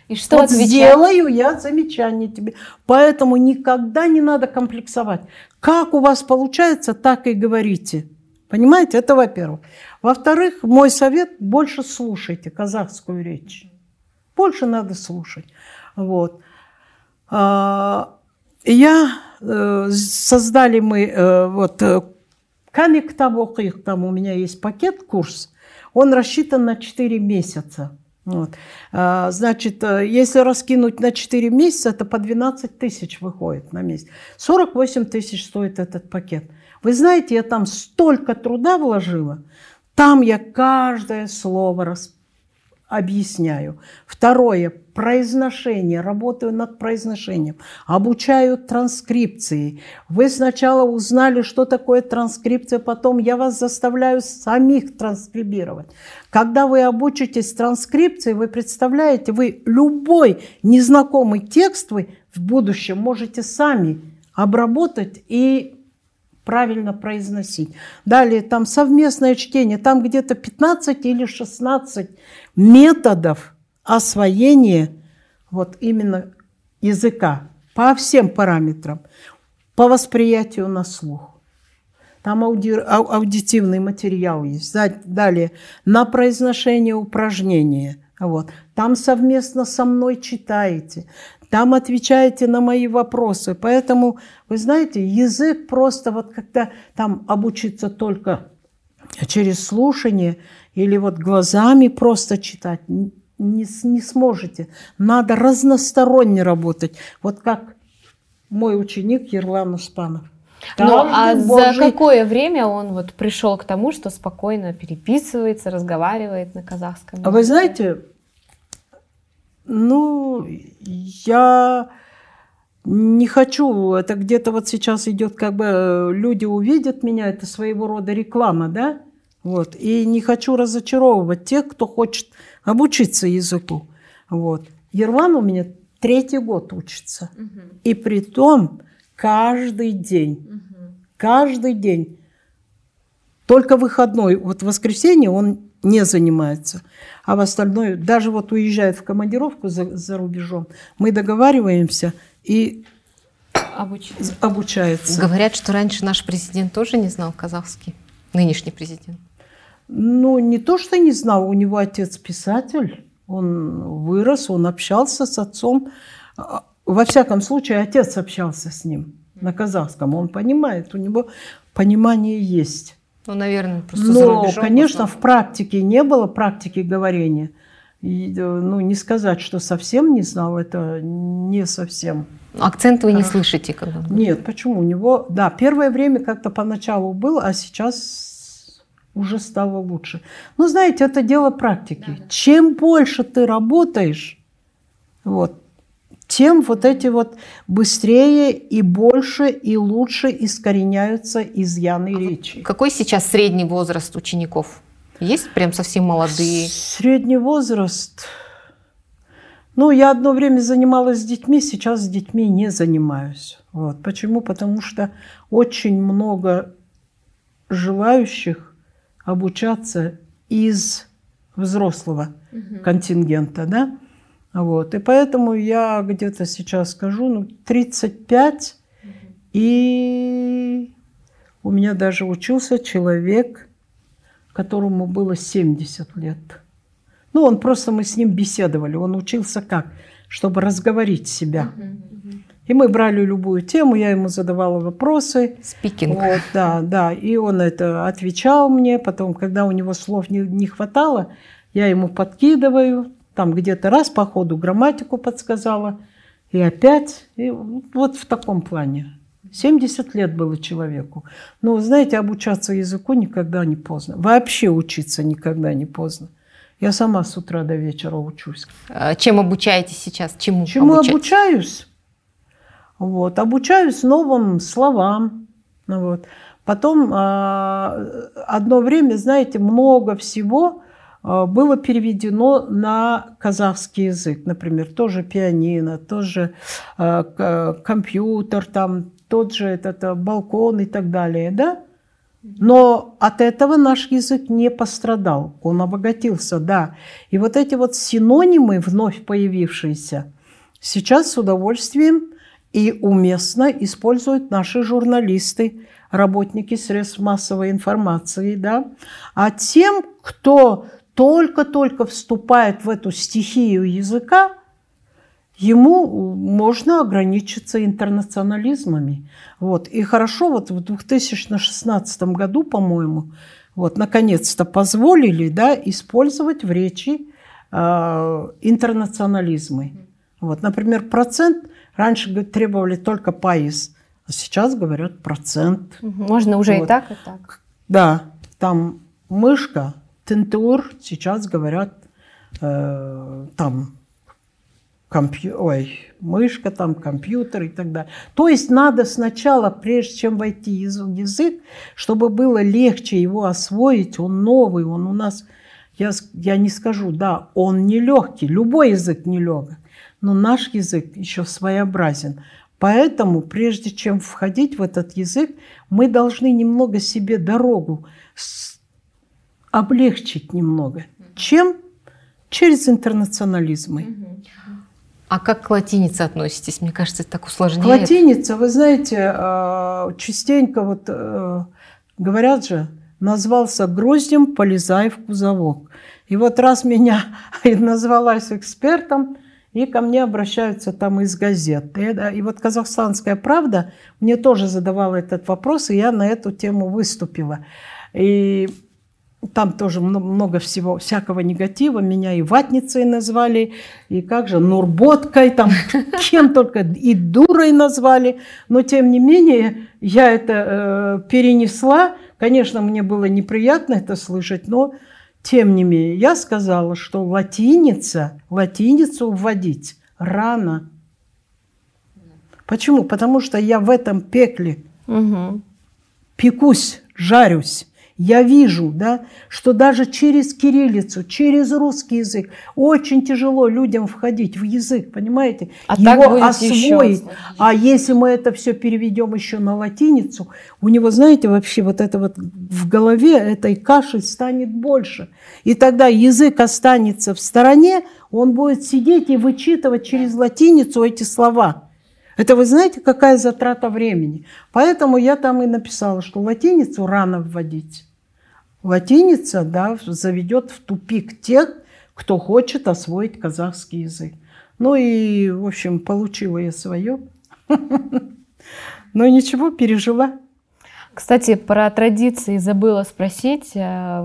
И что вот отвечать? сделаю я замечание тебе. Поэтому никогда не надо комплексовать. Как у вас получается, так и говорите. Понимаете? Это во-первых. Во-вторых, мой совет – больше слушайте казахскую речь. Больше надо слушать. Вот. А, Я, э, создали мы, э, вот, э, Камик там у меня есть пакет, курс, он рассчитан на 4 месяца. Вот. А, Значит, э, если раскинуть на 4 месяца, то по 12 тысяч выходит на месяц. 48 тысяч стоит этот пакет. Вы знаете, я там столько труда вложила. Там я каждое слово рас- объясняю. Второе, произношение. Работаю над произношением. Обучаю транскрипции. Вы сначала узнали, что такое транскрипция, потом я вас заставляю самих транскрибировать. Когда вы обучитесь транскрипции, вы представляете, вы любой незнакомый текст вы в будущем можете сами обработать и правильно произносить. Далее там совместное чтение, там где-то 15 или 16 методов освоения вот именно языка по всем параметрам, по восприятию на слух. Там ауди- ау- аудитивный материал есть. Далее на произношение упражнения. Вот. Там совместно со мной читаете. Там отвечаете на мои вопросы. Поэтому, вы знаете, язык просто вот когда там обучиться только через слушание или вот глазами просто читать не, не сможете. Надо разносторонне работать. Вот как мой ученик Ерлан Успанов. Ну, а Каждый за божий какое время он вот пришел к тому, что спокойно переписывается, разговаривает на казахском? А вы знаете, ну, я не хочу, это где-то вот сейчас идет, как бы э, люди увидят меня, это своего рода реклама, да? Вот. И не хочу разочаровывать тех, кто хочет обучиться языку. Вот. Ерлан у меня третий год учится. И при том каждый день. Каждый день. Только выходной, вот в воскресенье он не занимается. А в остальное, даже вот уезжает в командировку за, за рубежом, мы договариваемся и Обучиться. обучается. Говорят, что раньше наш президент тоже не знал казахский. Нынешний президент. Ну, не то, что не знал, у него отец писатель, он вырос, он общался с отцом. А, Во всяком случае, отец общался с ним на казахском, он понимает, у него понимание есть. Ну, наверное, просто за Но, рубежом. конечно, можно. в практике не было практики говорения. И, э, ну, не сказать, что совсем не знал, это не совсем. Акцент вы не слышите, когда. Нет, почему? У него, да, первое время как-то поначалу был, а сейчас уже стало лучше. Ну, знаете, это дело практики. Чем больше ты работаешь, вот, тем вот эти вот быстрее и больше и лучше искореняются изъяны речи. Какой сейчас средний возраст учеников? Есть прям совсем молодые? Средний возраст. Ну, я одно время занималась с детьми, сейчас с детьми не занимаюсь. Вот. Почему? Потому что очень много желающих обучаться из взрослого контингента, да? Вот. И поэтому я где-то сейчас скажу, ну, 35, и у меня даже учился человек, которому было 70 лет. Ну, он просто, мы с ним беседовали, он учился как? Чтобы разговорить себя. И мы брали любую тему, я ему задавала вопросы. Спикинг. Вот, да, да. И он это отвечал мне. Потом, когда у него слов не, не хватало, я ему подкидываю. Там где-то раз по ходу грамматику подсказала. и опять. И вот в таком плане. 70 лет было человеку. Но, знаете, обучаться языку никогда не поздно. Вообще учиться никогда не поздно. Я сама с утра до вечера учусь. А Чем обучаетесь сейчас? Чему, Чему обучаетесь? обучаюсь? Вот, обучаюсь новым словам. Ну вот. Потом а, одно время, знаете, много всего а, было переведено на казахский язык. Например, тоже пианино, тоже а, компьютер, там, тот же этот балкон и так далее, да? Но от этого наш язык не пострадал, он обогатился, да. И вот эти вот синонимы, вновь появившиеся, сейчас с удовольствием и уместно используют наши журналисты, работники средств массовой информации, да. А тем, кто только-только вступает в эту стихию языка, ему можно ограничиться интернационализмами. Вот. И хорошо, вот в 2016 году, по-моему, вот, наконец-то позволили да, использовать в речи э, интернационализмы. Вот, например, процент раньше говорит, требовали только паис, а сейчас говорят процент. Можно уже и Вот. так, и так. Да, там мышка, тентур, сейчас говорят э, там компью... Ой, мышка, там компьютер и так далее. То есть надо сначала, прежде чем войти в язык, чтобы было легче его освоить, он новый, он у нас, я, я не скажу, да, он нелегкий, любой язык нелегок, но наш язык еще своеобразен. Поэтому, прежде чем входить в этот язык, мы должны немного себе дорогу облегчить немного. Чем? Через интернационализмы. А как к латинице относитесь? Мне кажется, это так усложняет. Латиница, вы знаете, э, частенько вот э, говорят же, назвался гроздем, полезай в кузовок. И вот раз меня <laughs> назвалась экспертом, и ко мне обращаются там из газет. И, вот «Казахстанская правда» мне тоже задавала этот вопрос, и я на эту тему выступила. И там тоже мно- много всего, всякого негатива. Меня и ватницей назвали, и как же, нурботкой, там, <laughs> кем только, и дурой назвали. Но, тем не менее, я это э, перенесла. Конечно, мне было неприятно это слышать, но, тем не менее, я сказала, что латиница, латиницу вводить рано. Почему? Потому что я в этом пекле Мгм. пекусь, жарюсь. Я вижу, да, что даже через кириллицу, через русский язык очень тяжело людям входить в язык, понимаете? А Его еще освоить. сложнее. А если мы это все переведем еще на латиницу, у него, знаете, вообще вот это вот в голове этой каши станет больше. И тогда язык останется в стороне, он будет сидеть и вычитывать через латиницу эти слова. Это вы знаете, какая затрата времени? Поэтому я там и написала, что латиницу рано вводить. Латиница да, заведет в тупик тех, кто хочет освоить казахский язык. Ну и, в общем, получила я свое. <laughs> Но ничего, пережила. Кстати, про традиции забыла спросить. Э,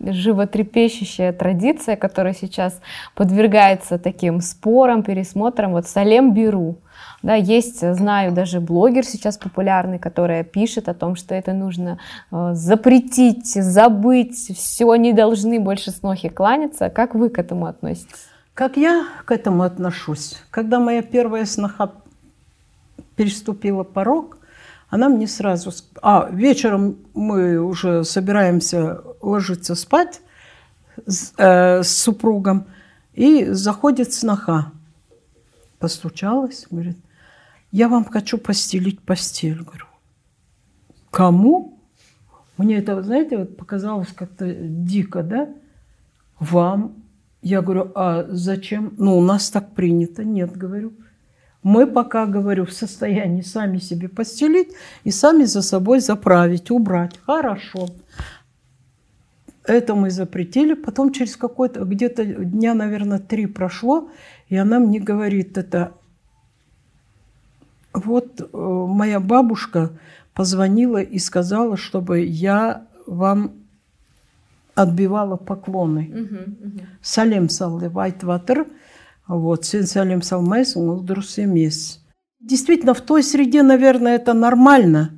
Животрепещущая традиция, которая сейчас подвергается таким спорам, пересмотрам. Вот Салем Беру. Да, есть, э, знаю, даже блогер сейчас популярный, который пишет о том, что это нужно э, запретить, забыть, все, они должны больше снохи кланяться. Как вы к этому относитесь? Как я к этому отношусь? Когда моя первая сноха переступила порог, она мне сразу... А, вечером мы уже собираемся ложиться спать с, э, с супругом, и заходит сноха. Постучалась, говорит, я вам хочу постелить постель. Говорю, кому? Мне это, знаете, вот показалось как-то дико, да? Вам. Я говорю, а зачем? Ну, у нас так принято. Нет, говорю. Мы пока, говорю, в состоянии сами себе постелить и сами за собой заправить, убрать. Хорошо. Это мы запретили. Потом через какой-то, где-то дня, наверное, три прошло, и она мне говорит это, вот э, моя бабушка позвонила и сказала, чтобы я вам отбивала поклоны. Салем саллы вайтватер. Вот, сенсалем салмайс, друсемес. Действительно, в той среде, наверное, это нормально.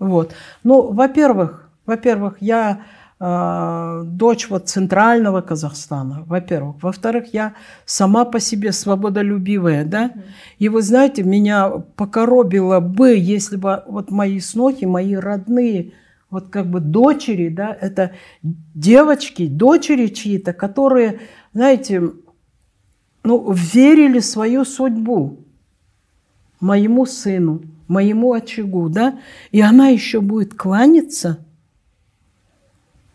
Вот. Ну, во-первых, во-первых, я дочь вот центрального Казахстана, во-первых. Во-вторых, я сама по себе свободолюбивая, да. И вы знаете, меня покоробило бы, если бы вот мои снохи, мои родные, вот как бы дочери, да, это девочки, дочери чьи-то, которые, знаете, ну, верили свою судьбу моему сыну, моему очагу, да, и она еще будет кланяться.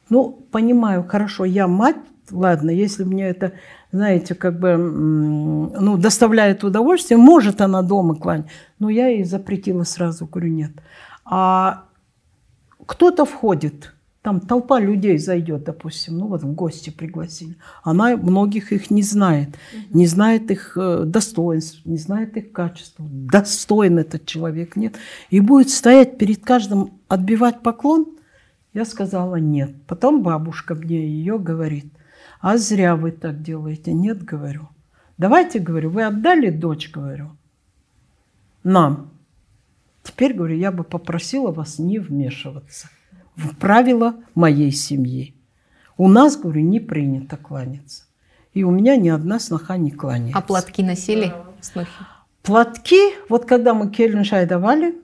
Ну, понимаю, хорошо, я мать, ладно, если мне это, знаете, как бы, ну, доставляет удовольствие, может она дома кланяться, но я ей запретила сразу, говорю, нет. А кто-то входит – там толпа людей зайдет, допустим, ну вот в гости пригласили. Она многих их не знает, не знает их э, достоинств, не знает их качеств. Достоин этот человек, нет. И будет стоять перед каждым, отбивать поклон. Я сказала нет. Потом бабушка мне ее говорит, а зря вы так делаете. Нет, говорю. Давайте, говорю, вы отдали дочь, говорю, нам. Теперь, говорю, я бы попросила вас не вмешиваться в правила моей семьи. У нас, говорю, не принято кланяться. И у меня ни одна сноха не кланяется. А платки носили снохи? Платки, вот когда мы Кельншай давали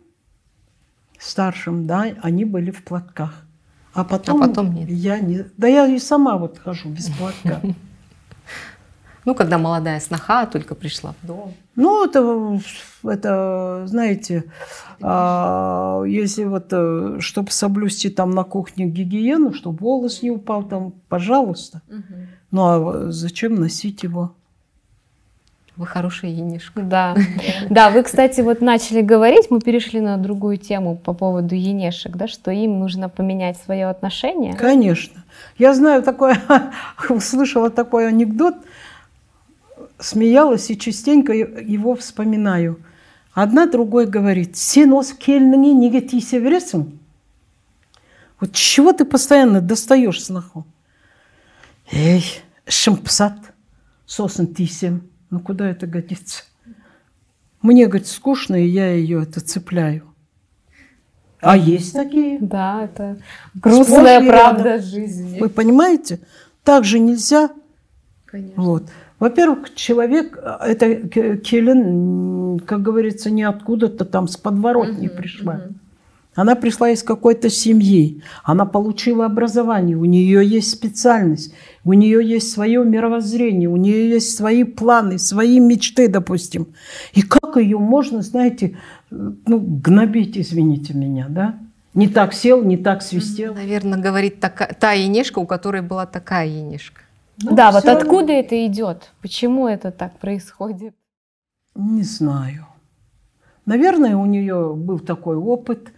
старшим, да, они были в платках. А потом, а потом нет. я не... Да я и сама вот хожу без платка. <laughs> Ну, когда молодая сноха только пришла в дом. Ну, это, это знаете, а, если вот, э, чтобы соблюсти там на кухне гигиену, чтобы волос не упал там, пожалуйста. Угу. Ну, а зачем носить его? Вы хорошая енишка. Да. Да, вы, кстати, вот начали говорить, мы перешли на другую тему по поводу енешек, да, что им нужно поменять свое отношение. Конечно. Я знаю такое, <laughs> услышала такой анекдот, смеялась и частенько его вспоминаю. Одна другой говорит, сен осы келініңе неге тиісе бересің? Вот чего ты постоянно достаешь сноху? Эй, ішім пысады, сосын тисем. ну куда это годится? Мне, говорит, скучно, и я ее это цепляю. А есть такие? Да, это грустная правда жизни. Вы понимаете? Так же нельзя. Конечно. Вот. Во-первых, человек, это Келлен, как говорится, не откуда-то там с подворотни угу, пришла. Угу. Она пришла из какой-то семьи, она получила образование, у нее есть специальность, у нее есть свое мировоззрение, у нее есть свои планы, свои мечты, допустим. И как ее можно, знаете, ну, гнобить, извините меня, да? Не так сел, не так свистел. Наверное, говорит такая, та енешка, у которой была такая енешка. Ну, да, вот откуда это идет? Почему это так происходит? Не знаю. Наверное, у нее был такой опыт,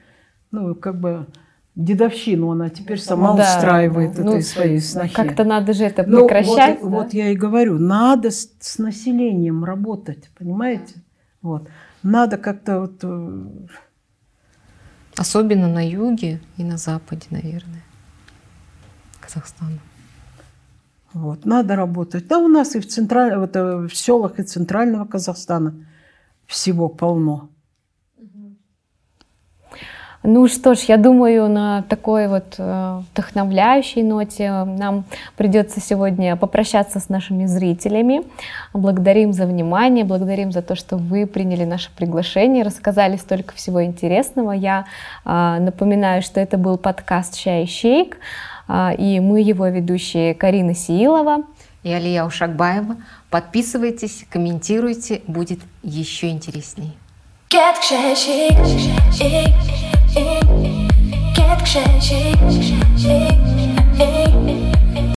ну, как бы дедовщину она теперь сама да, устраивает да. этой ну, своей снохи. Как-то надо же это ну, прекращать. Вот, да? вот я и говорю, надо с, с населением работать, понимаете? Вот. Надо как-то вот... Э, Особенно на юге и на западе, наверное, Казахстана. Вот, надо работать. Да у нас и в, централь... вот, э, в селах и центрального Казахстана всего полно. Ну что ж, я думаю, на такой вот э, вдохновляющей ноте нам придется сегодня попрощаться с нашими зрителями. Благодарим за внимание, благодарим за то, что вы приняли наше приглашение, рассказали столько всего интересного. Я э, напоминаю, что это был подкаст «Чай и шейк». И мы его ведущие Карина Сиилова и Алия Ушакбаева. Подписывайтесь, комментируйте, будет еще интересней. Get Get changing.